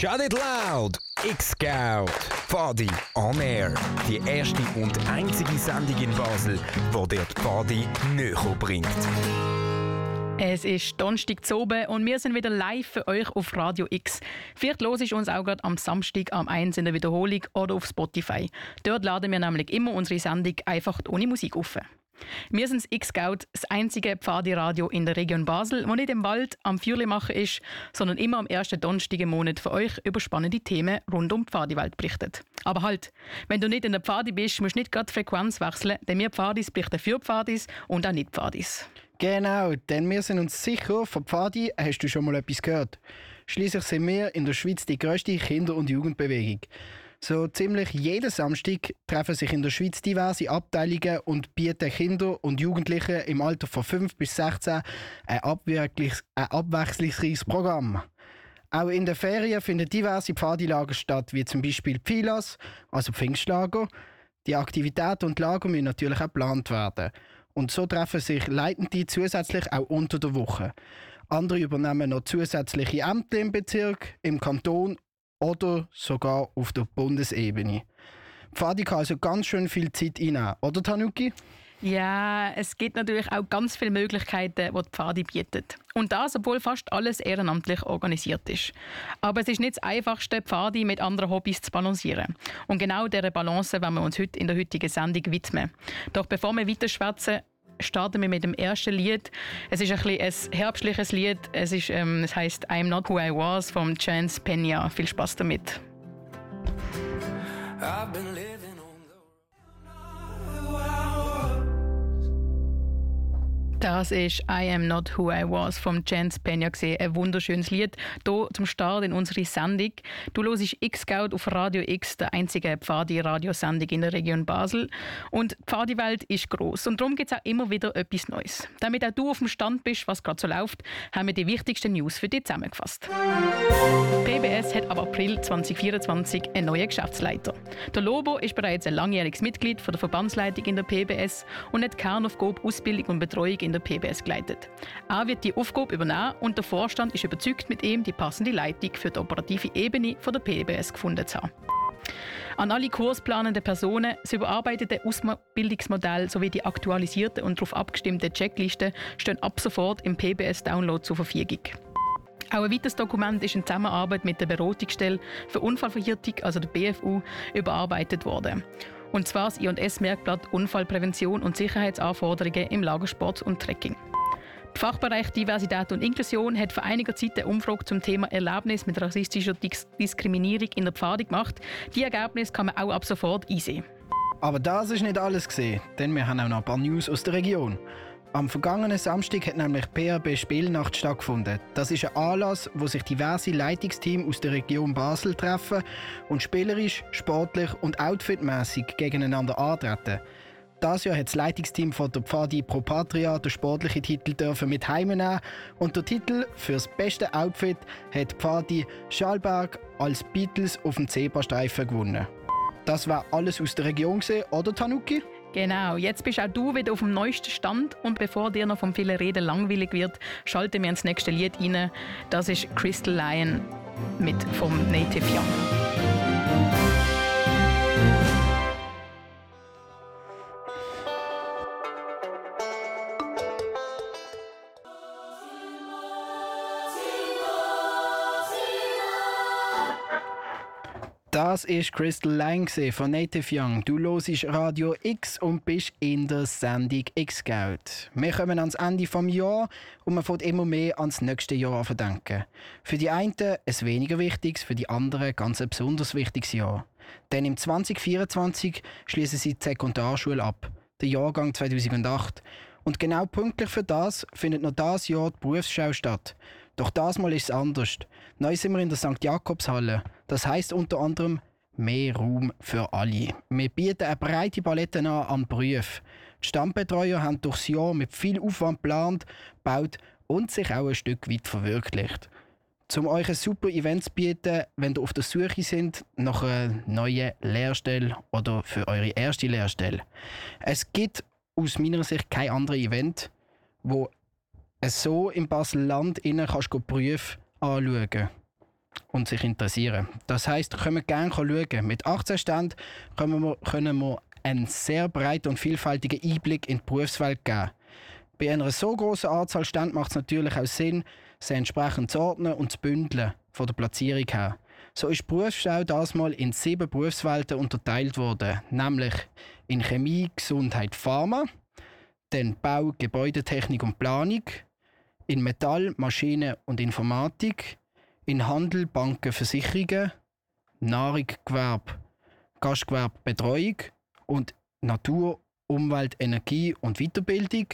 Shut It Loud! X-Scout! Pfadi on Air. Die erste und einzige Sendung in Basel, wo dir die Pfadi näher bringt. Es ist Donnerstag zu oben und wir sind wieder live für euch auf Radio X. Vielleicht los ist uns auch gerade am Samstag am 1 in der Wiederholung oder auf Spotify. Dort laden wir nämlich immer unsere Sendung einfach ohne Musik auf. Wir sind das X-Scout, das einzige Pfadi-Radio in der Region Basel, das nicht im Wald am Feuerli machen ist, sondern immer am ersten Donnerstag im Monat für euch über spannende Themen rund um die Pfadi-Welt berichtet. Aber halt, wenn du nicht in der Pfadi bist, musst du nicht gerade die Frequenz wechseln, denn wir Pfadis berichten für Pfadis und auch nicht Pfadis. Genau, denn wir sind uns sicher, von Pfadi hast du schon mal etwas gehört. Schließlich sind wir in der Schweiz die grösste Kinder- und Jugendbewegung. So ziemlich jeden Samstag treffen sich in der Schweiz diverse Abteilungen und bieten Kinder und Jugendlichen im Alter von 5 bis 16 ein, abwechslungsreiches Programm. Auch in den Ferien finden diverse Pfadilager statt, wie zum Beispiel Pfilas, also Pfingstlager. Die Aktivitäten und Lager müssen natürlich auch geplant werden. Und so treffen sich Leitende zusätzlich auch unter der Woche. Andere übernehmen noch zusätzliche Ämter im Bezirk, im Kanton oder sogar auf der Bundesebene. Pfadi kann also ganz schön viel Zeit einnehmen, oder Tanuki? Ja, es gibt natürlich auch ganz viele Möglichkeiten, die die Pfadi bietet. Und das, obwohl fast alles ehrenamtlich organisiert ist. Aber es ist nicht das Einfachste, Pfadi mit anderen Hobbys zu balancieren. Und genau dieser Balance werden wir uns heute in der heutigen Sendung widmen. Doch bevor wir weiter schwätzen, starten wir mit dem ersten Lied. Es ist ein, bisschen ein herbstliches Lied. Es, ist, ähm, es heißt I'm Not Who I Was von Chance Pena. Viel Spaß damit. Das ist I Am Not Who I Was vom Chance Pena. Ein wunderschönes Lied. Hier zum Start in unserer Sendung. Du hörst X-Scout auf Radio X, der einzige Pfadi-Radiosendung in der Region Basel. Und die Pfadi-Welt ist gross und darum gibt es auch immer wieder etwas Neues. Damit auch du auf dem Stand bist, was gerade so läuft, haben wir die wichtigsten News für dich zusammengefasst. PBS hat ab April 2024 einen neuen Geschäftsleiter. Der Lobo ist bereits ein langjähriges Mitglied von der Verbandsleitung in der PBS und hat Kernaufgabe Ausbildung und Betreuung in in der PBS geleitet. Er wird die Aufgabe übernehmen und der Vorstand ist überzeugt, mit ihm die passende Leitung für die operative Ebene von der PBS gefunden zu haben. An alle kursplanenden Personen, das überarbeitete Ausbildungsmodell sowie die aktualisierte und darauf abgestimmte Checkliste stehen ab sofort im PBS-Download zur Verfügung. Auch ein weiteres Dokument ist in Zusammenarbeit mit der Beratungsstelle für Unfallverhütung, also der BFU, überarbeitet worden. Und zwar das I&S-Merkblatt Unfallprävention und Sicherheitsanforderungen im Lagersport und Trekking. Der Fachbereich Diversität und Inklusion hat vor einiger Zeit eine Umfrage zum Thema Erlebnis mit rassistischer Diskriminierung in der Pfadung gemacht. Die Ergebnisse kann man auch ab sofort einsehen. Aber das ist nicht alles gesehen, denn wir haben auch noch ein paar News aus der Region. Am vergangenen Samstag hat nämlich PRB Spielnacht stattgefunden. Das ist ein Anlass, wo sich diverse Leitungsteams aus der Region Basel treffen und spielerisch, sportlich und outfitmäßig gegeneinander antreten. Das Jahr hat das Leitungsteam von der Pfadi Pro Patria den sportlichen Titel dürfen mit heimnehmen und der Titel für das beste Outfit hat Pfadi Schalberg als Beatles auf dem Zebrastreifen gewonnen. Das war alles aus der Region, oder Tanuki? Genau, jetzt bist auch du wieder auf dem neuesten Stand und bevor dir noch vom vielen Reden langweilig wird, schalte mir ins nächste Lied rein. Das ist Crystal Lion mit vom Native Young. Das ist Crystal Lang von Native Young. Du hörst Radio X und bist in der Sendung X-Scout. Wir kommen ans Ende des Jahres und man fängt immer mehr ans nächste Jahr an. Für die einen ein weniger wichtiges, für die anderen ganz ein besonders wichtiges Jahr. Denn im 2024 schließen sie die Sekundarschule ab, der Jahrgang 2008. Und genau pünktlich für das findet noch das Jahr die Berufsschau statt. Doch das Mal ist es anders. Neu sind wir in der St. Jakobshalle. Das heißt unter anderem mehr Raum für alle. Wir bieten eine breite Palette an an Berufen. Die Stammbetreuer haben durchs Jahr mit viel Aufwand geplant, gebaut und sich auch ein Stück weit verwirklicht. Um euch ein super Event zu bieten, wenn ihr auf der Suche sind nach einer neuen Lehrstelle oder für eure erste Lehrstelle. Es gibt aus meiner Sicht kein anderes Event, wo so im Basel-Land kannst du Berufe anschauen und sich interessieren. Das heißt, können wir gerne schauen. Mit 18 Ständen können wir, können wir einen sehr breiten und vielfältigen Einblick in die Berufswelt geben. Bei einer so großen Anzahl Ständen macht es natürlich auch Sinn, sie entsprechend zu ordnen und zu bündeln von der Platzierung her. So ist die Berufsschau das mal in sieben Berufswelten unterteilt worden, nämlich in Chemie, Gesundheit, Pharma, dann Bau, Gebäudetechnik und Planung, in Metall, Maschinen und Informatik, in Handel, Banken, Versicherungen, Nahrung, Gewerbe, Gastgewerbe, Betreuung und Natur, Umwelt, Energie und Weiterbildung,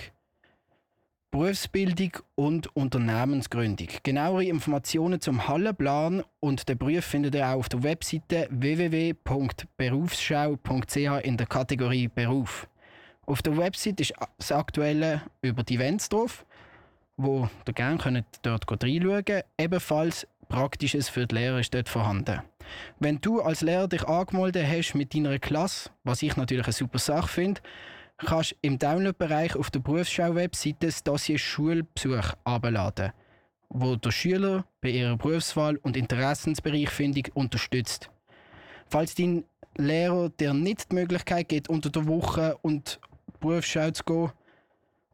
Berufsbildung und Unternehmensgründung. Genauere Informationen zum Hallenplan und den Beruf findet ihr auch auf der Webseite www.berufsschau.ch in der Kategorie Beruf. Auf der Website ist das aktuelle über die Events drauf, wo ihr gerne dort reinschauen könnt. Ebenfalls Praktisches für die Lehrer ist dort vorhanden. Wenn du als Lehrer dich angemeldet hast mit deiner Klasse, was ich natürlich eine super Sache finde, kannst du im Download-Bereich auf der Berufsschau-Webseite das Dossier Schulbesuch abladen, wo der Schüler bei ihrer Berufswahl und Interessensbereichfindung unterstützt. Falls dein Lehrer dir nicht die Möglichkeit gibt, unter der Woche und Berufsschau zu gehen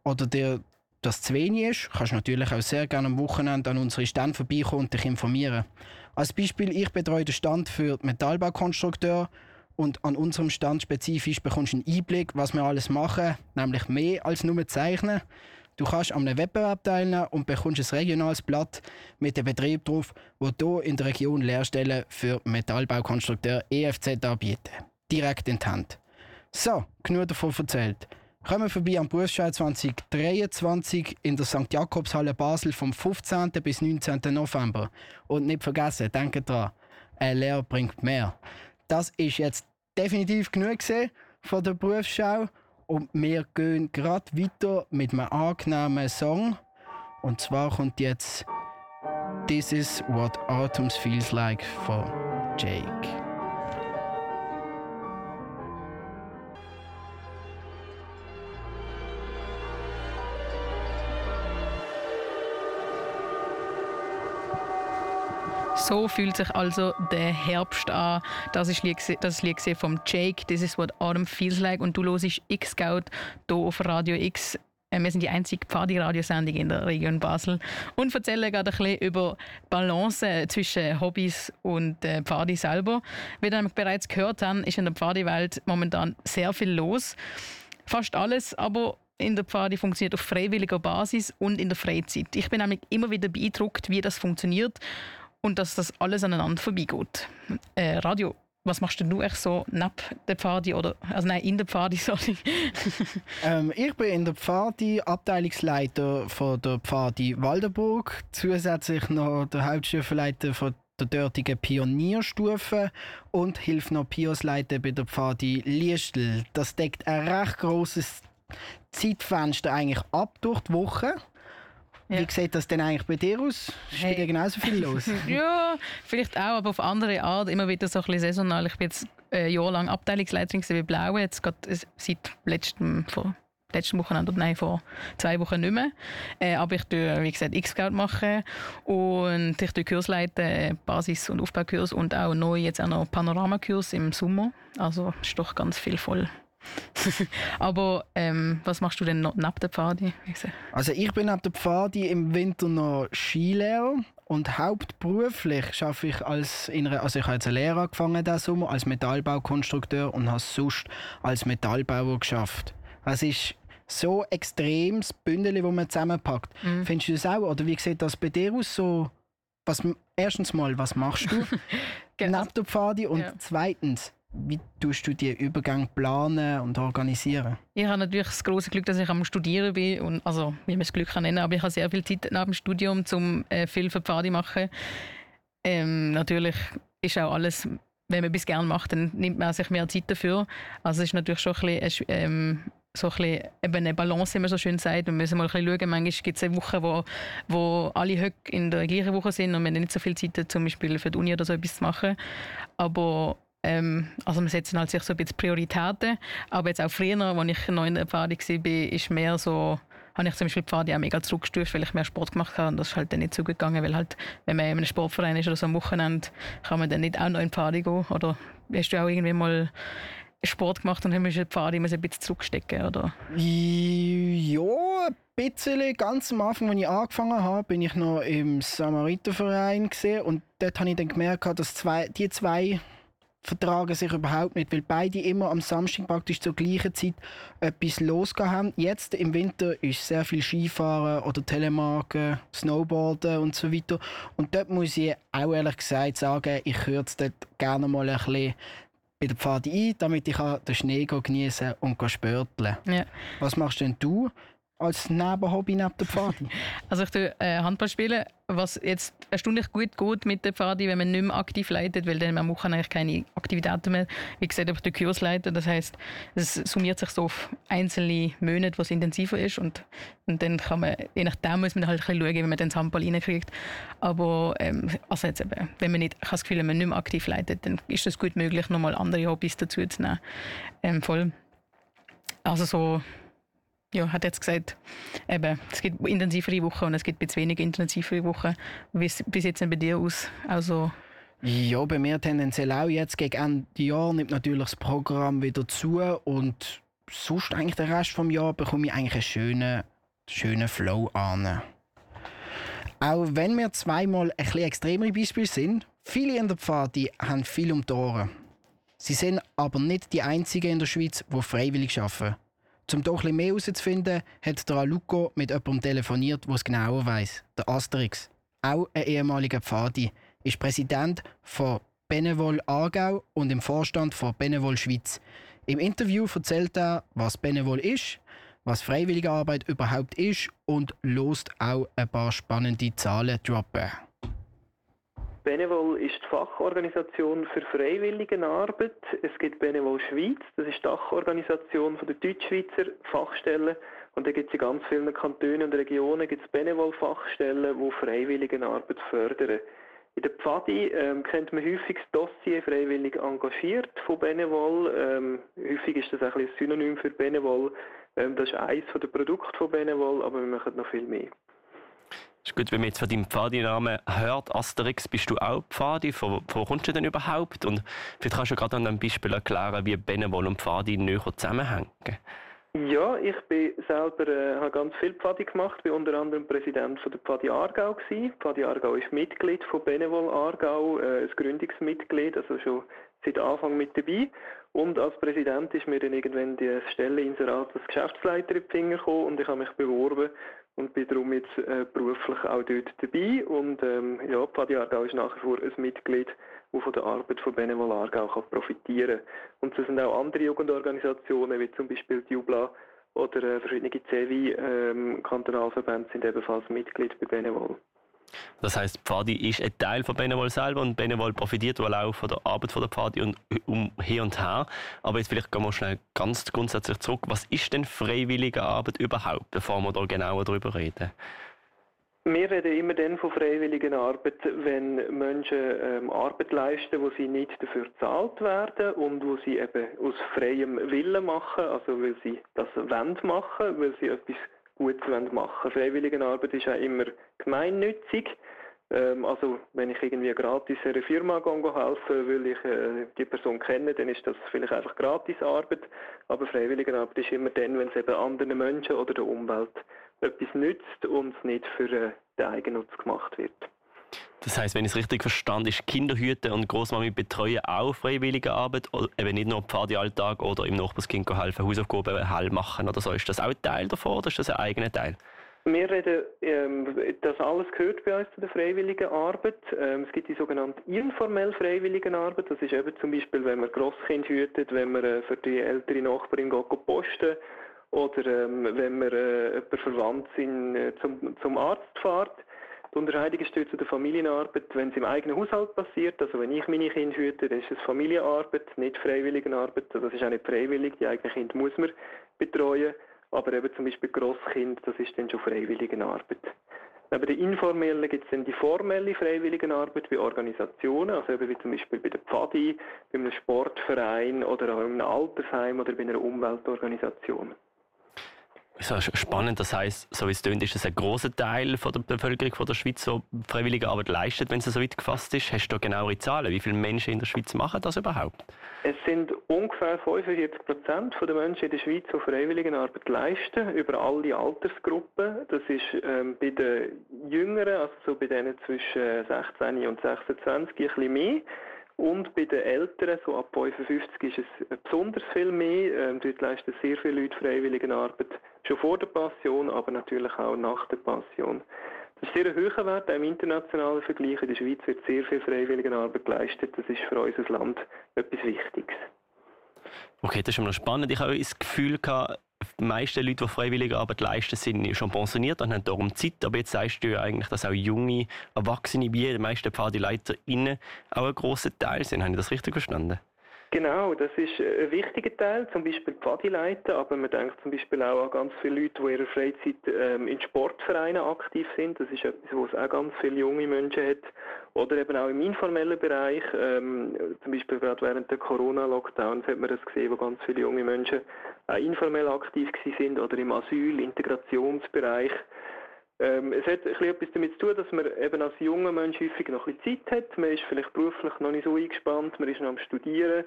oder dir das zu wenig ist, kannst du natürlich auch sehr gerne am Wochenende an unsere Stand vorbeikommen und dich informieren. Als Beispiel, ich betreue den Stand für Metallbaukonstrukteur und an unserem Stand spezifisch bekommst du einen Einblick, was wir alles machen, nämlich mehr als nur zeichnen. Du kannst an einem Wettbewerb teilnehmen und bekommst ein regionales Blatt mit dem Betrieb drauf, wo hier in der Region Lehrstellen für Metallbaukonstrukteur EFZ anbieten. Direkt in die Hand. So, genug davon erzählt. Kommen vorbei am Berufsschau 2023 in der St. Jakobshalle Basel vom 15. bis 19. November. Und nicht vergessen, denkt dran, eine Lehre bringt mehr das ist jetzt definitiv genug von der Berufsschau. Und wir gehen gerade weiter mit einem angenehmen Song. Und zwar kommt jetzt This is what autumn feels like for Jake. So fühlt sich also der Herbst an. Das ist das Lied vom Jake. This is what autumn feels like. Und du hörst X-Scout hier auf Radio X. Äh, wir sind die einzige Pfadi-Radiosendung in der Region Basel und erzählen gerade ein bisschen über Balance zwischen Hobbys und äh, Pfadi selber. Wie wir bereits gehört haben, ist in der Pfadi-Welt momentan sehr viel los. Fast alles, aber in der Pfadi funktioniert auf freiwilliger Basis und in der Freizeit. Ich bin nämlich immer wieder beeindruckt, wie das funktioniert und dass das alles aneinander vorbeigeht. Äh, Radio, was machst du echt so neben der Pfadi oder also nein in der Pfadi sorry? ähm, ich bin in der Pfadi Abteilungsleiter von der Pfadi Waldenburg, zusätzlich noch der Hauptstufenleiter von der dortigen Pionierstufe und hilft noch Piosleiter bei der Pfadi Liestel. Das deckt ein recht großes Zeitfenster eigentlich ab durch die Woche. Ja. Wie sieht das denn eigentlich bei dir aus? Ist hey. bei dir genauso viel los? ja, vielleicht auch, aber auf andere Art. Immer wieder so ein bisschen saisonal. Ich bin jetzt ein Jahr lang Abteilungsleiterin bei Blau, jetzt gerade seit letztem, vor letzten Wochenende, nein, vor zwei Wochen nicht mehr. Äh, aber ich tue, wie gesagt, X-Scout machen und ich tue Kurs leiten, Basis- und Aufbaukurs und auch neu jetzt auch noch Panoramakurs im Sommer. Also ist doch ganz viel voll. Aber ähm, was machst du denn noch neben der Pfadi? Also ich bin neben der Pfadi im Winter noch Skilehrer und hauptberuflich arbeite ich als in einer, also ich habe jetzt eine Lehre angefangen diesen Sommer als Metallbaukonstrukteur und habe sonst als Metallbauer geschafft. Es ist so extremes Bündel, das man zusammenpackt. Mhm. Findest du das auch? Oder wie sieht das bei dir aus? So, was, erstens mal, was machst du genau. neben der Pfadi? Und ja. zweitens, wie tust du die Übergang planen und organisieren? Ich habe natürlich das große Glück, dass ich am Studieren bin. Und, also, wie man es Glück kann nennen, aber ich habe sehr viel Zeit nach dem Studium, um äh, viel für Pfade machen. Ähm, natürlich ist auch alles, wenn man etwas gerne macht, dann nimmt man sich mehr Zeit dafür. Also es ist natürlich schon ein bisschen, ähm, so ein bisschen eben eine Balance, wie man so schön sagt. Wir müssen mal ein bisschen schauen. Manchmal gibt es eine Woche, wo, wo alle Höcke in der gleichen Woche sind und wir haben nicht so viel Zeit, zum Beispiel für die Uni oder so etwas zu machen. Aber ähm, also wir setzen halt sich so ein bisschen Prioritäten. Aber jetzt auch früher, als ich noch in der Erfahrung war, ist mehr so habe ich zum Beispiel die Pfade auch mega zurückgestuft, weil ich mehr Sport gemacht habe und das ist halt dann nicht zugegangen, weil halt, wenn man in einem Sportverein ist oder so am Wochenende, kann man dann nicht auch noch in die Pfade gehen oder hast du auch irgendwie mal Sport gemacht und haben wir die Pfade immer ein bisschen zurückstecken, oder? Ja, ein bisschen. Ganz am Anfang, als ich angefangen habe, bin ich noch im Samariterverein gesehen und dort habe ich dann gemerkt, dass zwei, die zwei vertragen sich überhaupt nicht, weil beide immer am Samstag praktisch zur gleichen Zeit etwas losgegangen haben. Jetzt im Winter ist sehr viel Skifahren oder Telemarken, Snowboarden und so weiter. Und dort muss ich auch ehrlich gesagt sagen, ich höre es dort gerne mal ein bisschen bei der Pfade ein, damit ich den Schnee genießen und spörteln Ja. Was machst denn du als Nebenhobby neben der Pfade? Also ich tue äh, Handball spielen, was jetzt erstaunlich gut geht mit der Pfade, wenn man nicht mehr aktiv leitet, weil dann man machen eigentlich keine Aktivitäten mehr. Wie gesagt, ich den Kurs leiten, das heißt, es summiert sich so auf einzelne Monate, was intensiver ist und, und dann kann man, je nachdem muss man halt ein bisschen schauen, wie man den Handball reinkriegt. Aber ähm, also jetzt eben, wenn man nicht, ich habe das Gefühl, wenn man nicht mehr aktiv leitet, dann ist es gut möglich, nochmal andere Hobbys dazu zu nehmen. Ähm, voll. Also so ja, hat jetzt gesagt, eben, es gibt intensivere Wochen und es gibt jetzt weniger intensivere Wochen. Wie sieht es denn bei dir aus? Also, ja, bei mir tendenziell auch jetzt gegen Ende Jahr nimmt natürlich das Programm wieder zu und sonst eigentlich den Rest des Jahres bekomme ich eigentlich einen schönen, schönen Flow an. Auch wenn wir zweimal ein bisschen extremere Beispiele sind, viele in der Pfade haben viel um die Ohren. Sie sind aber nicht die einzigen in der Schweiz, die freiwillig arbeiten. Um doch ein mehr herauszufinden, hat der Aluko mit jemandem telefoniert, der es genauer weiß. Der Asterix. Auch ein ehemaliger Pfadi. Ist Präsident von Benevol Aargau und im Vorstand von Benevol Schweiz. Im Interview erzählt er, was Benevol ist, was freiwillige Arbeit überhaupt ist und lost auch ein paar spannende Zahlen droppen. Benevol ist die Fachorganisation für Freiwilligenarbeit. Es gibt Benevol Schweiz, das ist die Dachorganisation der Deutschschweizer Fachstellen. Und da gibt es in ganz vielen Kantonen und Regionen gibt's Benevol-Fachstellen, die Freiwilligenarbeit fördern. In der Pfadi ähm, kennt man häufig das Dossier freiwillig engagiert von Benevol. Ähm, häufig ist das ein, ein Synonym für Benevol. Ähm, das ist eines der Produkte von Benevol, aber wir machen noch viel mehr. Ist gut, wenn man jetzt von deinem Pfadi-Namen hört, Asterix, bist du auch Pfadi? Wo, wo kommst du denn überhaupt? Und vielleicht kannst du gerade an einem Beispiel erklären, wie Benevol und Pfadi näher zusammenhängen. Ja, ich bin selber äh, habe ganz viel Pfadi gemacht, bin unter anderem Präsident von der Pfadi Aargau gewesen. Pfadi Aargau ist Mitglied von Benevol Aargau, äh, ein Gründungsmitglied, also schon seit Anfang mit dabei. Und als Präsident ist mir dann irgendwann die Stelle Inserat als Geschäftsleiter in die Finger gekommen und ich habe mich beworben und bin darum jetzt äh, beruflich auch dort dabei. Und ähm, ja, Pfadi Aargau ist nach wie vor ein Mitglied, das von der Arbeit von Benevol Aargau kann profitieren kann. Und es sind auch andere Jugendorganisationen, wie zum Beispiel die Jubla oder äh, verschiedene CEVI-Kantonalverbände ähm, sind ebenfalls Mitglied bei Benevol. Das heißt, Pfadi ist ein Teil von Benevol selber und Benevol profitiert wohl auch von der Arbeit von der Pfadi und um hier und her. Aber jetzt vielleicht gehen wir schnell ganz grundsätzlich zurück. Was ist denn freiwillige Arbeit überhaupt, bevor wir da genauer darüber reden? Wir reden immer dann von freiwilliger Arbeit, wenn Menschen ähm, Arbeit leisten, wo sie nicht dafür bezahlt werden und wo sie eben aus freiem Willen machen, also weil sie das wollen machen, weil sie etwas Gutes machen wollen. Freiwilligenarbeit ist ja immer gemeinnützig. Ähm, also wenn ich irgendwie gratis einer Firma helfen weil ich äh, die Person kenne, dann ist das vielleicht einfach gratis Arbeit. Aber Freiwilligenarbeit ist immer dann, wenn es eben anderen Menschen oder der Umwelt etwas nützt und es nicht für äh, den Eigennutz gemacht wird. Das heißt, wenn ich es richtig verstanden ist Kinderhüte und Großmami betreuen auch freiwillige Arbeit, eben nicht nur Pfadi-Alltag oder im Nachbarskind helfen, Hausaufgaben heil machen oder so. Ist das auch ein Teil davon oder ist das ein eigener Teil? Wir reden, ähm, das alles gehört bei uns zu der freiwilligen Arbeit. Ähm, es gibt die sogenannte informelle freiwillige Arbeit. Das ist eben zum Beispiel, wenn man Grosskind hütet, wenn man äh, für die ältere Nachbarin geht, posten oder ähm, wenn man äh, jemanden verwandt sind, äh, zum, zum Arzt fährt. Die Unterscheidung ist zu der Familienarbeit, wenn es im eigenen Haushalt passiert, also wenn ich meine Kinder hüte, dann ist es Familienarbeit, nicht Freiwilligenarbeit. Also das ist auch nicht freiwillig, die eigenen Kinder muss man betreuen. Aber eben zum Beispiel Grosskind, das ist dann schon Freiwilligenarbeit. Neben der informellen gibt es dann die formelle Freiwilligenarbeit bei Organisationen, also eben wie zum Beispiel bei der Pfadi, bei einem Sportverein oder auch in einem Altersheim oder bei einer Umweltorganisation. So spannend. Das heißt, so wie es tönt, ist es ein großer Teil von der Bevölkerung von der Schweiz, der freiwillige Arbeit leistet, wenn es so weit gefasst ist. Hast du genauere Zahlen? Wie viele Menschen in der Schweiz machen das überhaupt? Es sind ungefähr 45 Prozent der Menschen in der Schweiz, die Freiwilligenarbeit leisten, über alle Altersgruppen. Das ist ähm, bei den Jüngeren, also so bei denen zwischen 16 und 26, ein bisschen mehr. Und bei den Älteren, so ab 55, ist es besonders viel mehr. Ähm, dort leisten sehr viele Leute Freiwilligenarbeit, schon vor der Passion, aber natürlich auch nach der Passion. Das ist sehr ein hoher Wert, auch im internationalen Vergleich. In der Schweiz wird sehr viel Freiwilligenarbeit geleistet. Das ist für unser Land etwas Wichtiges. Okay, das ist schon mal spannend. Ich habe das Gefühl die meisten Leute, die freiwillige Arbeit leisten, sind schon pensioniert und haben darum Zeit. Aber jetzt sagst du ja eigentlich, dass auch junge Erwachsene, wie die meisten PfadeleiterInnen, auch ein grosser Teil sind. Habe ich das richtig verstanden? Genau, das ist ein wichtiger Teil, zum Beispiel Pfadileiter, aber man denkt zum Beispiel auch an ganz viele Leute, die in ihrer Freizeit ähm, in Sportvereinen aktiv sind. Das ist etwas, wo es auch ganz viele junge Menschen hat. Oder eben auch im informellen Bereich, ähm, zum Beispiel gerade während der Corona-Lockdowns hat man das gesehen, wo ganz viele junge Menschen auch informell aktiv sind oder im Asyl-, Integrationsbereich. Ähm, es hat etwas damit zu tun, dass man eben als junger Mensch häufig noch ein bisschen Zeit hat. Man ist vielleicht beruflich noch nicht so eingespannt, man ist noch am Studieren.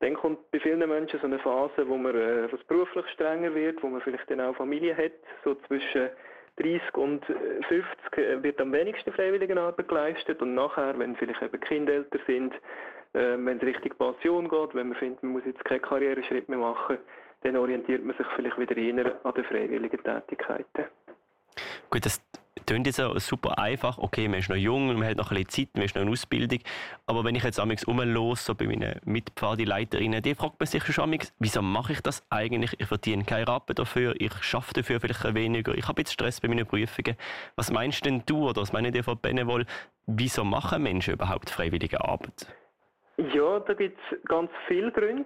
Dann kommt bei vielen Menschen so eine Phase, wo man äh, beruflich strenger wird, wo man vielleicht dann auch Familie hat. So zwischen 30 und 50 äh, wird am wenigsten Freiwilligenarbeit geleistet und nachher, wenn vielleicht eben Kinder sind, äh, wenn es Richtung Pension geht, wenn man findet, man muss jetzt keinen Karriereschritt mehr machen, dann orientiert man sich vielleicht wieder eher an den freiwilligen Tätigkeiten. Gut, das klingt jetzt super einfach. Okay, man ist noch jung, man hat noch ein bisschen Zeit, man ist noch in Ausbildung. Aber wenn ich jetzt amigs umlos so bei meinen Mitpfadeleiterinnen, die fragt man sich schon wieso mache ich das eigentlich? Ich verdiene keinen Rappen dafür, ich schaffe dafür vielleicht weniger, ich habe jetzt Stress bei meinen Prüfungen. Was meinst denn du oder was meinen die von Benevol? Wieso machen Menschen überhaupt freiwillige Arbeit? Ja, da gibt es ganz viele Gründe.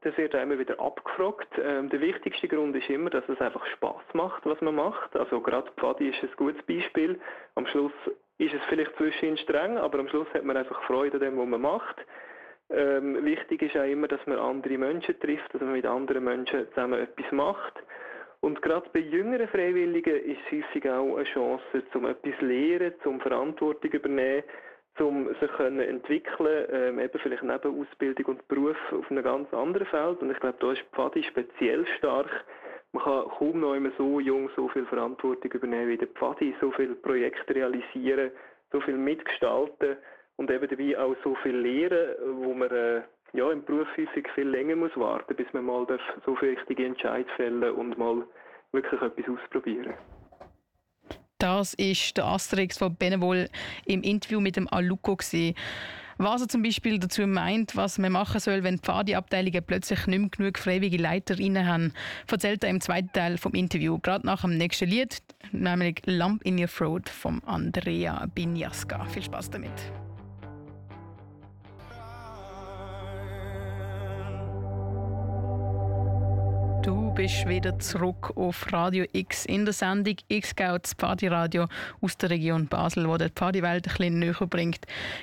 Das wird immer wieder abgefragt. Ähm, der wichtigste Grund ist immer, dass es einfach Spaß macht, was man macht. Also gerade Pfadi ist ein gutes Beispiel. Am Schluss ist es vielleicht zwischendurch streng, aber am Schluss hat man einfach Freude an dem, was man macht. Ähm, wichtig ist auch immer, dass man andere Menschen trifft, dass man mit anderen Menschen zusammen etwas macht. Und gerade bei jüngeren Freiwilligen ist es häufig auch eine Chance, zum etwas zu lernen, zum Verantwortung zu übernehmen um sich können entwickeln, ähm, eben vielleicht neben Ausbildung und Beruf auf einem ganz anderen Feld. Und ich glaube, da ist Pfadi speziell stark. Man kann kaum noch immer so jung so viel Verantwortung übernehmen wie der Pfadi, so viele Projekte realisieren, so viel mitgestalten und eben dabei auch so viel lernen, wo man äh, ja, im Beruf häufig viel länger muss warten, bis man mal so viele richtige Entscheidungen fällen und mal wirklich etwas ausprobieren. Das ist der Asterix von Benevol im Interview mit dem Aluko. Was er zum Beispiel dazu meint, was man machen soll, wenn Pfadi-Abteilungen plötzlich nicht mehr genug freiwillige Leiterinnen haben, erzählt er im zweiten Teil vom Interview, gerade nach dem nächsten Lied, nämlich Lump in Your Throat von Andrea Binjaska. Viel Spaß damit. Du bist wieder zurück auf Radio X in der Sendung X-Scouts Radio aus der Region Basel, wo die Pfadi-Welt ein bisschen näher bringt.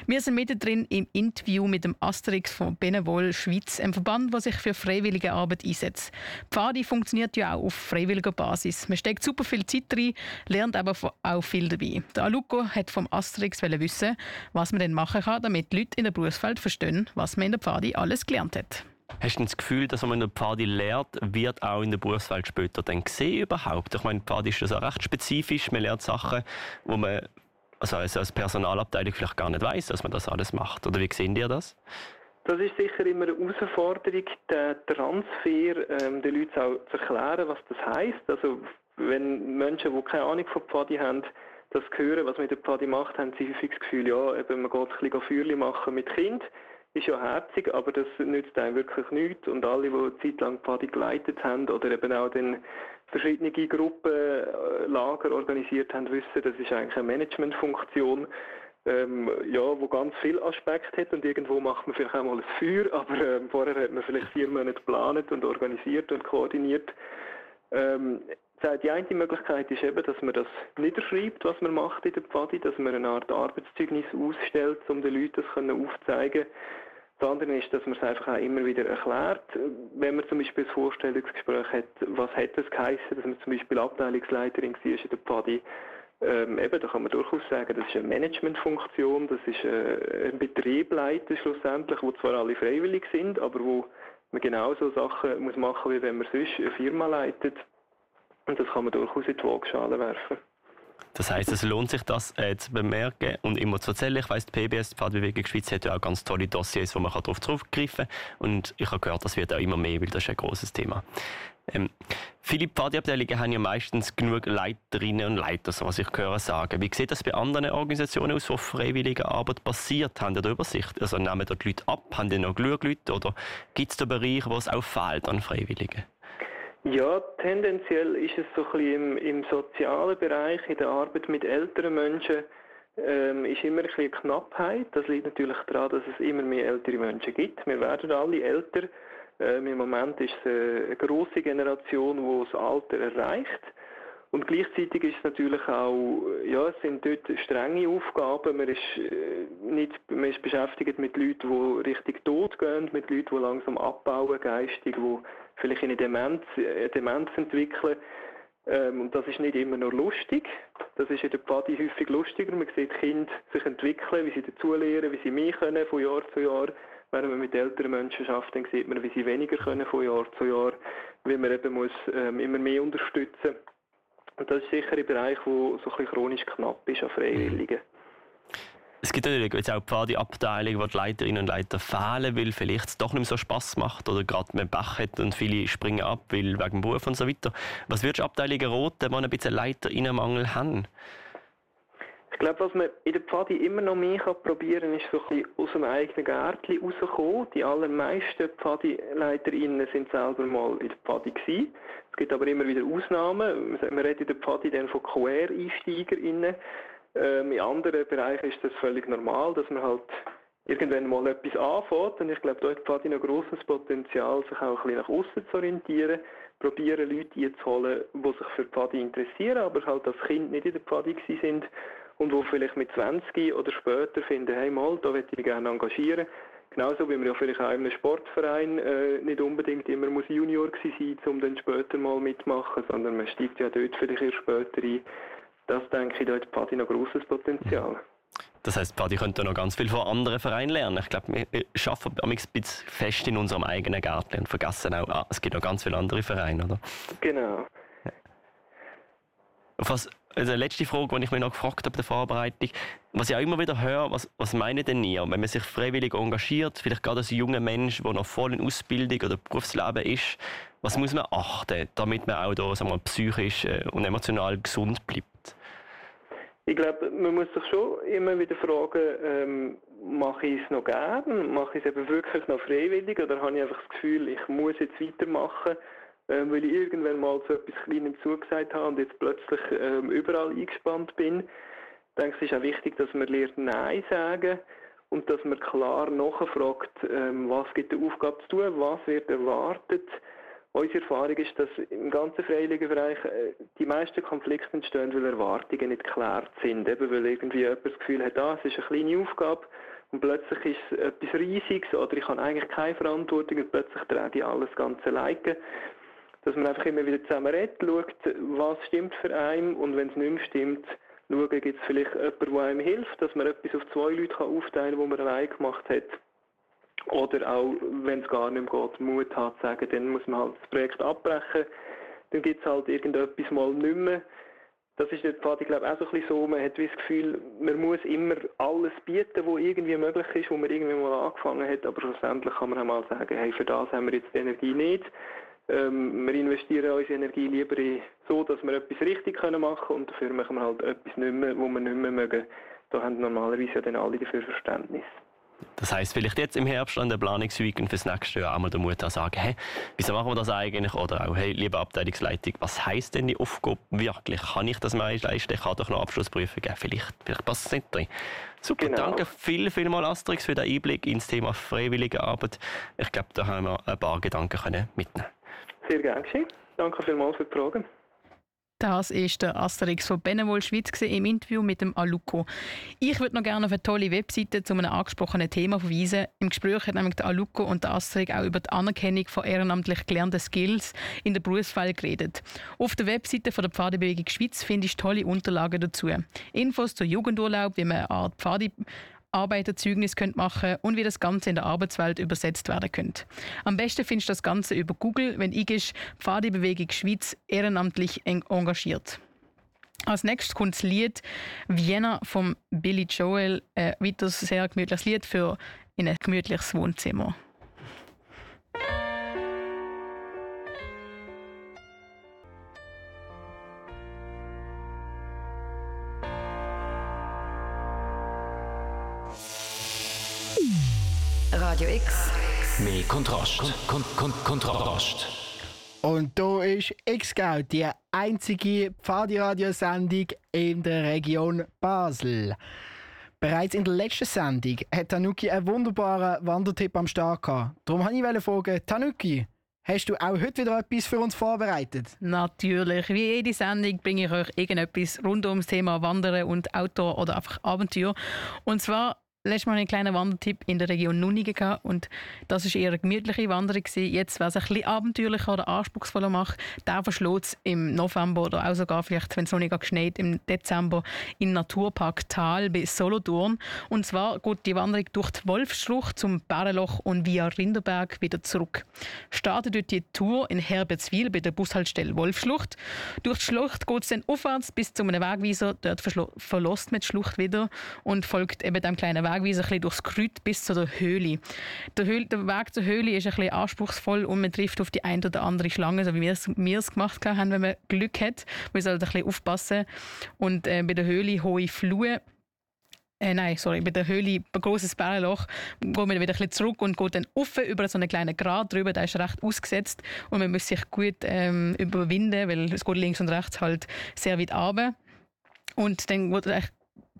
Wir sind mittendrin im Interview mit dem Asterix von Benevol Schweiz, einem Verband, der sich für freiwillige Arbeit einsetzt. Pfadi funktioniert ja auch auf freiwilliger Basis. Man steckt super viel Zeit rein, lernt aber auch viel dabei. Der Aluko hat vom Asterix wissen, was man denn machen kann, damit die Leute in der Berufswelt verstehen, was man in der Pfadi alles gelernt hat. Hast du das Gefühl, dass man in der Pfadi lernt, wird auch in der Berufswelt später dann gesehen überhaupt? Ich meine, Pfadi ist das auch recht spezifisch. Man lernt Sachen, wo man also als Personalabteilung vielleicht gar nicht weiß, dass man das alles macht. Oder wie sehen ihr das? Das ist sicher immer eine Herausforderung, den Transfer ähm, den Leuten auch zu erklären, was das heißt. Also wenn Menschen, die keine Ahnung von Pfadi haben, das hören, was man in der Pfadi macht, haben sie häufig das Gefühl, ja, eben, man geht ein bisschen Feuerchen machen mit Kind ist ja herzig, aber das nützt einem wirklich nichts. Und alle, die Zeit lang Pfadi geleitet haben oder eben auch dann verschiedene Gruppen, äh, Lager organisiert haben, wissen, das ist eigentlich eine Managementfunktion, ähm, ja, wo ganz viel Aspekt hat und irgendwo macht man vielleicht auch mal ein Feuer, aber ähm, vorher hat man vielleicht vier Monate geplant und organisiert und koordiniert. Ähm, die eine Möglichkeit ist eben, dass man das niederschreibt, was man macht in der Pfadi, dass man eine Art Arbeitszeugnis ausstellt, um den Leuten das aufzuzeigen Das andere ist, dass man es einfach auch immer wieder erklärt. Wenn man zum Beispiel ein Vorstellungsgespräch hat, was hat das geheißen, dass man zum Beispiel Abteilungsleiterin war in der PADI, ähm, eben, da kann man durchaus sagen, das ist eine Managementfunktion, das ist äh, ein Betriebleiter schlussendlich, wo zwar alle freiwillig sind, aber wo man genauso Sachen muss machen, wie wenn man sonst eine Firma leitet. Und das kann man durchaus in die Waagschale werfen. Das heißt, es lohnt sich, das äh, zu bemerken und immer zu erzählen. Ich weiss, die PBS, die Pfadbewegung Schweiz, hat ja auch ganz tolle Dossiers, wo man darauf zurückgreifen kann. Und ich habe gehört, das wird auch immer mehr, weil das ist ein großes Thema. Ähm, viele Pfadiabteilungen haben ja meistens genug Leiterinnen und Leiter, so was ich höre sagen. Wie sieht das bei anderen Organisationen aus, wo freiwillige Arbeit passiert? Haben die da Übersicht? Also nehmen die Leute ab? Haben die noch genug Leute? Oder gibt es da Bereiche, wo es auch fehlt an Freiwilligen? Ja, tendenziell ist es so ein bisschen im, im sozialen Bereich, in der Arbeit mit älteren Menschen, ähm, ist immer ein bisschen Knappheit. Das liegt natürlich daran, dass es immer mehr ältere Menschen gibt. Wir werden alle älter. Ähm, Im Moment ist es eine große Generation, die das Alter erreicht. Und gleichzeitig ist es natürlich auch, ja, es sind dort strenge Aufgaben. Man ist, äh, nicht, man ist beschäftigt mit Leuten, die richtig tot gehen, mit Leuten, die langsam abbauen, geistig, die vielleicht eine Demenz, Demenz entwickeln. Ähm, und das ist nicht immer nur lustig. Das ist in der Pfadi häufig lustiger. Man sieht Kinder sich entwickeln, wie sie dazulernen, wie sie mehr können von Jahr zu Jahr. Wenn man mit älteren Menschen schafft, dann sieht man, wie sie weniger können von Jahr zu Jahr, wie man eben muss ähm, immer mehr unterstützen. Und das ist sicher ein Bereich, der so ein bisschen chronisch knapp ist an Freiwilligen. Es gibt natürlich jetzt auch Pfadi-Abteilungen, wo die Leiterinnen und Leiter fehlen, weil vielleicht es doch nicht mehr so Spass macht oder gerade mehr Bach hat und viele springen ab, weil wegen dem Beruf und so weiter. Was würdest du Abteilungen raten, die ein bisschen Leiterinnenmangel haben? Ich glaube, was man in der Pfadi immer noch mehr probieren kann, ist so ein bisschen aus dem eigenen Gärtchen rauszukommen. Die allermeisten Pfadi-Leiterinnen sind selber mal in der Pfadi gewesen. Es gibt aber immer wieder Ausnahmen. Man redet in der Pfadi dann von Quereinsteigerinnen. Ähm, in anderen Bereichen ist das völlig normal, dass man halt irgendwann mal etwas anfängt. Und ich glaube, da hat noch grosses Potenzial, sich auch ein bisschen nach außen zu orientieren, probieren Leute einzuholen, die sich für Pfadi interessieren, aber halt als Kind nicht in der Pfadi sind und die vielleicht mit 20 oder später finden, hey mal, da möchte ich mich gerne engagieren. Genauso wie man ja vielleicht auch in einem Sportverein äh, nicht unbedingt immer muss Junior sein um dann später mal mitmachen, sondern man steigt ja dort vielleicht erst später ein. Das denke ich, da hat Padi noch grosses Potenzial. Das heisst, Padi könnte noch ganz viel von anderen Vereinen lernen. Ich glaube, wir arbeiten ein bisschen fest in unserem eigenen Garten und vergessen auch, ah, es gibt noch ganz viele andere Vereine, oder? Genau. Was, also letzte Frage, die ich mir noch gefragt habe bei der Vorbereitung, was ich auch immer wieder höre, was, was meinen denn ihr, wenn man sich freiwillig engagiert, vielleicht gerade als junger Mensch, der noch voll in Ausbildung oder Berufsleben ist, was muss man achten, damit man auch da, sagen wir, psychisch äh, und emotional gesund bleibt? Ich glaube, man muss sich schon immer wieder fragen, ähm, mache ich es noch gern, mache ich es eben wirklich noch freiwillig? Oder habe ich einfach das Gefühl, ich muss jetzt weitermachen, ähm, weil ich irgendwann mal so etwas Kleinem zugesagt habe und jetzt plötzlich ähm, überall eingespannt bin. Ich denke, es ist auch wichtig, dass man lernt Nein sagen und dass man klar nachfragt, ähm, was gibt der Aufgabe zu tun, was wird erwartet, Unsere Erfahrung ist, dass im ganzen freiwilligen Bereich äh, die meisten Konflikte entstehen, weil Erwartungen nicht geklärt sind. Eben weil irgendwie jemand das Gefühl hat, ah, es ist eine kleine Aufgabe und plötzlich ist es etwas Riesiges oder ich habe eigentlich keine Verantwortung und plötzlich trage ich alles ganz alleine. Dass man einfach immer wieder zusammen redet, schaut, was stimmt für einen und wenn es nicht mehr stimmt, schauen, gibt es vielleicht jemanden, der einem hilft, dass man etwas auf zwei Leute aufteilen kann, die man allein gemacht hat. Oder auch, wenn es gar nicht mehr geht, Mut hat zu sagen, dann muss man halt das Projekt abbrechen. Dann gibt es halt irgendetwas mal nicht mehr. Das ist jetzt ich glaube auch so ein bisschen so, man hat das Gefühl, man muss immer alles bieten, was irgendwie möglich ist, wo man irgendwie mal angefangen hat, aber schlussendlich kann man auch mal sagen, hey, für das haben wir jetzt die Energie nicht. Ähm, wir investieren unsere Energie lieber so, dass wir etwas richtig können machen können und dafür machen wir halt etwas nicht mehr, wo wir nicht mehr mögen. Da haben normalerweise ja dann alle dafür Verständnis. Das heißt vielleicht jetzt im Herbst an der Planungsweekend fürs nächste Jahr einmal den Mut zu sagen, hey, wieso machen wir das eigentlich? Oder auch, hey, liebe Abteilungsleitung, was heisst denn die Aufgabe wirklich? Kann ich das mal leisten? Ich kann doch noch Abschlussprüfung geben. Vielleicht, vielleicht passt es nicht drin. Super, genau. danke viel, viel mal Asterix für den Einblick ins Thema freiwillige Arbeit. Ich glaube, da haben wir ein paar Gedanken können mitnehmen Sehr gerne. Danke vielmals für die Fragen. Das ist der Asterix von Benevol Schweiz im Interview mit dem Aluko. Ich würde noch gerne auf eine tolle Webseite zu einem angesprochenen Thema verweisen. Im Gespräch hat nämlich der Aluko und der Asterix auch über die Anerkennung von ehrenamtlich gelernten Skills in der Berufswahl geredet. Auf der Webseite von der Pfadebewegung Schweiz findest du tolle Unterlagen dazu. Infos zu Jugendurlaub, wie man eine Art Pfadi Arbeiterzeugnis könnt machen und wie das Ganze in der Arbeitswelt übersetzt werden könnte. Am besten findest du das Ganze über Google, wenn ich Pfadebewegung Schweiz ehrenamtlich engagiert. Als nächstes kommt das Lied Vienna von Billy Joel, ein weiteres sehr gemütliches Lied für in ein gemütliches Wohnzimmer. X. Mehr Kontrast. Kon kon Kontrast. Und da ist X-Scout, die einzige Pfadi-Radiosendung in der Region Basel. Bereits in der letzten Sendung hat Tanuki einen wunderbaren Wandertipp am Start gehabt. Darum wollte ich fragen, Tanuki, Hast du auch heute wieder etwas für uns vorbereitet? Natürlich. Wie jede Sendung bringe ich euch irgendetwas rund ums Thema Wandern und Outdoor oder einfach Abenteuer. Und zwar letztes Mal einen kleinen Wandertipp in der Region Nunningen und das ist eher eine gemütliche Wanderung gewesen. Jetzt, wer es ein bisschen abenteuerlicher oder anspruchsvoller macht, der verschlägt es im November oder auch sogar vielleicht, wenn es noch nicht geschneit, im Dezember in Naturpark Tal bei Solothurn. Und zwar geht die Wanderung durch die Wolfsschlucht zum Bärenloch und via Rinderberg wieder zurück. Startet dort die Tour in Herbertswil bei der Bushaltestelle Wolfsschlucht. Durch die Schlucht geht es dann aufwärts bis zu einem Wegweiser. Dort verlässt man die Schlucht wieder und folgt eben dem kleinen Wegweiser ein durchs Kreuz bis zur Höhle. Der, Höhle. der, Weg zur Höhle ist ein bisschen anspruchsvoll und man trifft auf die ein oder andere Schlange, so wie wir es gemacht haben, wenn man Glück hat. Man sollte ein bisschen aufpassen. Und äh, bei der Höhle hohe Flue äh, nein, sorry, bei der Höhle, ein grosses Bärenloch, geht man wieder ein bisschen zurück und geht dann offen über so einen kleinen Grat drüber, der ist recht ausgesetzt und man muss sich gut ähm, überwinden, weil es geht links und rechts halt sehr weit runter. Und dann geht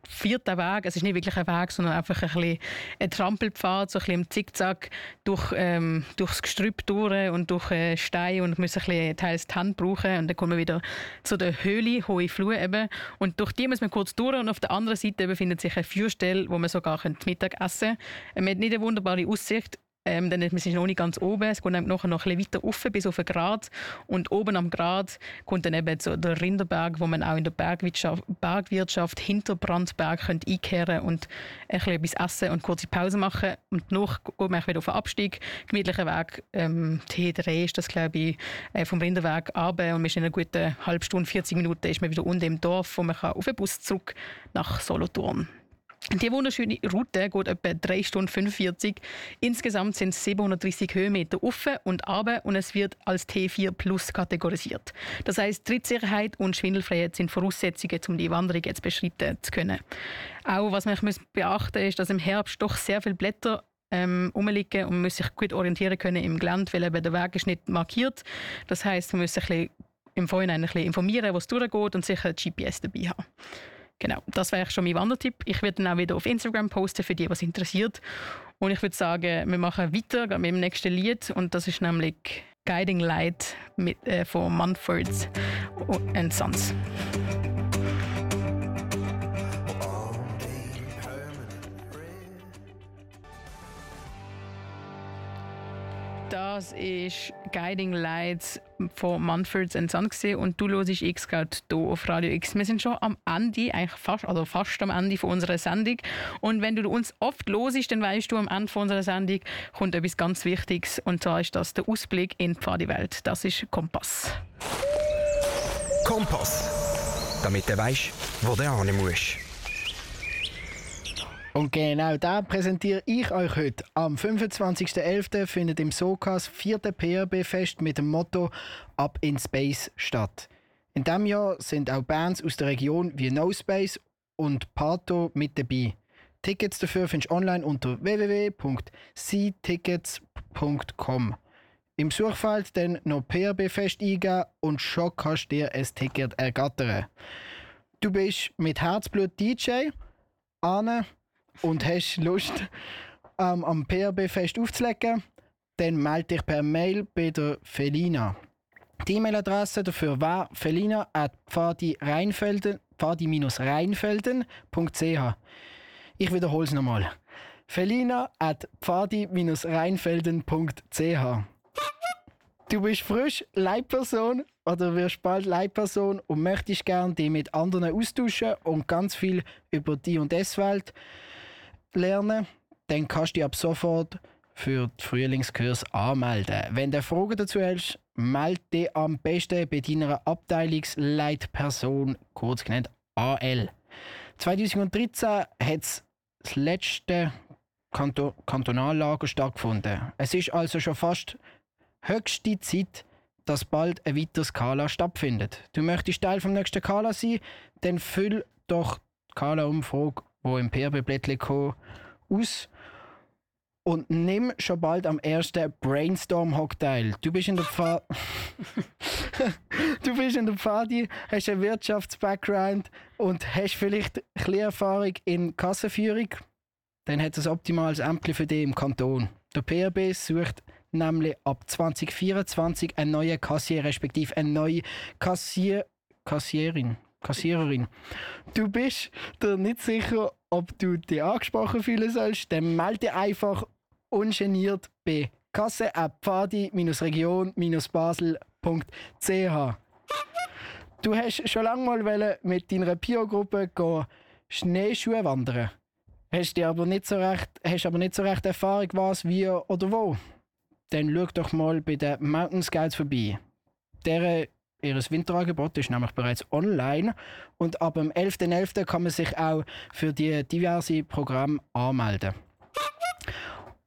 es vierter Weg. Es ist nicht wirklich ein Weg, sondern einfach ein, bisschen ein Trampelpfad, so ein bisschen im Zickzack durch, ähm, durchs Gestrüpp durch und durch äh, Steine und muss ein bisschen teils die Hand brauchen und dann kommen wir wieder zu der Höhle, hohe Flur eben und durch die muss man kurz durch und auf der anderen Seite befindet sich eine Feuerstelle, wo man sogar Mittag essen kann. Man hat nicht eine wunderbare Aussicht ähm, dann wir sind noch nicht ganz oben, es geht nachher noch ein bisschen weiter rauf bis auf den Grat und oben am Grat kommt dann eben so der Rinderberg, wo man auch in der Bergwirtschaft, Bergwirtschaft hinter Brandberg könnt einkehren und ein bisschen etwas essen und kurze Pause machen. Und danach geht man wieder auf den Abstieg, gemütlicher Weg, ähm, T3 ist das glaube ich, äh, vom Rinderberg runter. Und man ist in einer guten halben Stunde, 40 Minuten ist man wieder unten im Dorf, wo man kann auf den Bus zurück nach Solothurn die wunderschöne Route geht etwa 3 Stunden 45. Insgesamt sind es 730 Höhenmeter offen und aber und es wird als T4 Plus kategorisiert. Das heißt, Trittsicherheit und Schwindelfreiheit sind Voraussetzungen, um die Wanderung jetzt beschreiten zu können. Auch was man beachten muss, ist, dass im Herbst doch sehr viele Blätter ähm, rumliegen und man muss sich gut orientieren können im Gelände, weil eben der Weg ist nicht markiert. Das heißt, man muss sich ein bisschen im Vorhinein ein bisschen informieren, was durchgeht und sicher ein GPS dabei haben. Genau, das wäre schon mein Wandertipp. Ich werde dann auch wieder auf Instagram posten, für die, was interessiert. Und ich würde sagen, wir machen weiter mit dem nächsten Lied und das ist nämlich Guiding Light mit, äh, von Mumfords and Sons. Das ist Guiding Lights von Manfords Son und du hörst X gerade hier auf Radio X. Wir sind schon am Ende, eigentlich fast, also fast am Ende von unserer Sendung. Und wenn du uns oft hörst, dann weißt du, am Ende von unserer Sendung kommt etwas ganz Wichtiges und zwar ist das der Ausblick in die Pfadiwelt. Das ist Kompass. Kompass, damit du weißt, wo du hin musst. Und genau da präsentiere ich euch heute. Am 25.11. findet im SOCAS vierte PRB-Fest mit dem Motto Up in Space statt. In diesem Jahr sind auch Bands aus der Region wie No Space und Pato mit dabei. Tickets dafür findest du online unter www.ctickets.com. Im Suchfeld dann noch PRB-Fest eingeben und schon kannst du dir ein Ticket ergattern. Du bist mit Herzblut DJ, Anne und hast Lust, ähm, am PRB-Fest aufzulegen, dann melde dich per Mail bei der Felina. Die E-Mail-Adresse dafür war felina.pfadi-reinfelden.ch. Ich wiederhole es nochmal. felina.pfadi-reinfelden.ch. Du bist frisch Leitperson oder wirst bald Leitperson und möchtest gerne dich mit anderen austauschen und ganz viel über die und das Welt lernen, dann kannst du dich ab sofort für die Frühlingskurs anmelden. Wenn du Fragen dazu hast, melde dich am besten bei deiner Abteilungsleitperson, kurz genannt AL. 2013 hat das letzte Kanto Kantonallager stattgefunden. Es ist also schon fast höchste Zeit, dass bald ein weiteres Kala stattfindet. Du möchtest Teil vom nächsten Kala sein, dann füll doch die Kala-Umfrage, wo im PRB-Blättchen aus und nimm schon bald am ersten Brainstorm Hock teil. Du bist in der Pfad Du bist in der Pfadi, hast einen Wirtschafts-Background und hast vielleicht ein Erfahrung in Kassenführung. Dann hat es optimales Ampli für dich im Kanton. Der PRB sucht nämlich ab 2024 eine neue Kassier respektive eine neue Kassier Kassierin. Kassiererin. Du bist dir nicht sicher, ob du dich angesprochen fühlen sollst, dann melde einfach ungeniert bei kasse-region-basel.ch. Du hast schon lange mal mit deiner Pio-Gruppe Schneeschuhe wandern. Hast, dir aber nicht so recht, hast aber nicht so recht Erfahrung, was, wie oder wo. Dann schau doch mal bei den Mountain Scouts vorbei. Deren Ihres Winterangebot ist nämlich bereits online und ab dem 11.11. .11. kann man sich auch für die diverse Programme anmelden.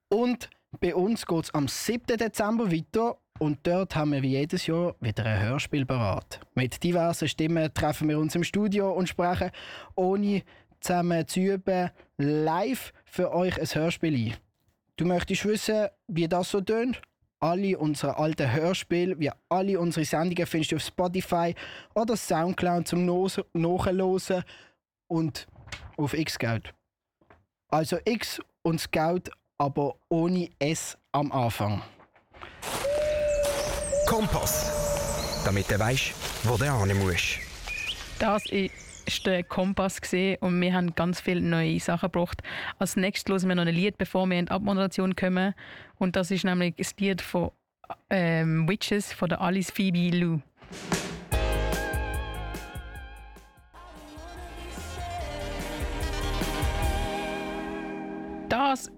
Und bei uns geht es am 7. Dezember weiter und dort haben wir wie jedes Jahr wieder ein Hörspiel parat. Mit diversen Stimmen treffen wir uns im Studio und sprechen, ohne zusammen zu üben, live für euch ein Hörspiel ein. Du möchtest wissen, wie das so tönt? Alle unsere alten Hörspiele, wie alle unsere Sendungen findest du auf Spotify oder Soundcloud zum Nachhören und auf Xscout. Also X und Scout aber ohne S am Anfang. Kompass. Damit du weißt, wo du hin musst. Das ist der Kompass gesehen und wir haben ganz viele neue Sachen gebraucht. Als nächstes hören wir noch ein Lied, bevor wir in die Abmoderation kommen. Und das ist nämlich das Lied von ähm, Witches von der Alice Phoebe Lou.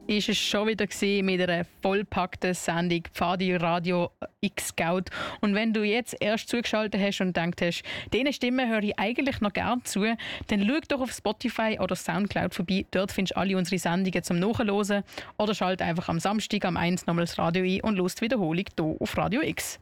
Ist es schon wieder mit einer vollpackten Sendung Pfadi Radio X Scout. Und wenn du jetzt erst zugeschaltet hast und denkst hast, diesen Stimmen höre ich eigentlich noch gern zu, dann schau doch auf Spotify oder Soundcloud vorbei. Dort findest du alle unsere Sendungen zum Nachhören. Oder schalt einfach am Samstag am 1 nochmal das Radio ein und lust Wiederholung hier auf Radio X.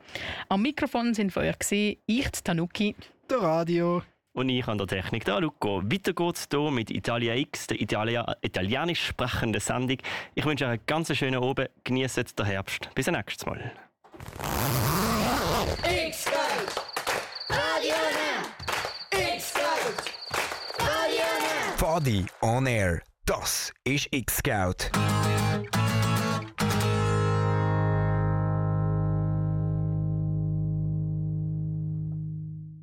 Am Mikrofon sind für euch gesehen ich, Tanuki. Der Radio. Und ich an der Technik. Da, Luco. Weiter geht's hier mit Italia X, der Italia italienisch sprechenden Sendung. Ich wünsche euch einen ganz schönen Abend. Genießt den Herbst. Bis zum nächsten Mal. Radio Fadi on Air. Das ist X-Scout.